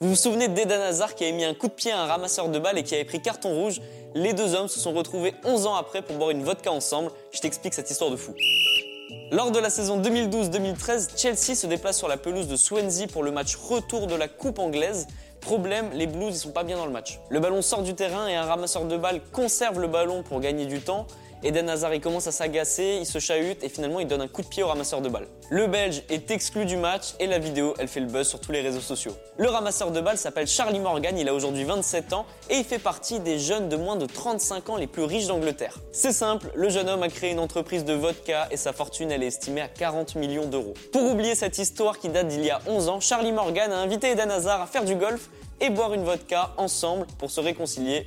Vous vous souvenez d'Eden Hazard qui avait mis un coup de pied à un ramasseur de balles et qui avait pris carton rouge? Les deux hommes se sont retrouvés 11 ans après pour boire une vodka ensemble. Je t'explique cette histoire de fou. Lors de la saison 2012-2013, Chelsea se déplace sur la pelouse de Swansea pour le match retour de la Coupe anglaise. Problème, les Blues ils sont pas bien dans le match. Le ballon sort du terrain et un ramasseur de balles conserve le ballon pour gagner du temps. Eden Hazard il commence à s'agacer, il se chahute et finalement il donne un coup de pied au ramasseur de balles. Le Belge est exclu du match et la vidéo elle fait le buzz sur tous les réseaux sociaux. Le ramasseur de balles s'appelle Charlie Morgan, il a aujourd'hui 27 ans et il fait partie des jeunes de moins de 35 ans les plus riches d'Angleterre. C'est simple, le jeune homme a créé une entreprise de vodka et sa fortune elle est estimée à 40 millions d'euros. Pour oublier cette histoire qui date d'il y a 11 ans, Charlie Morgan a invité Eden Hazard à faire du golf et boire une vodka ensemble pour se réconcilier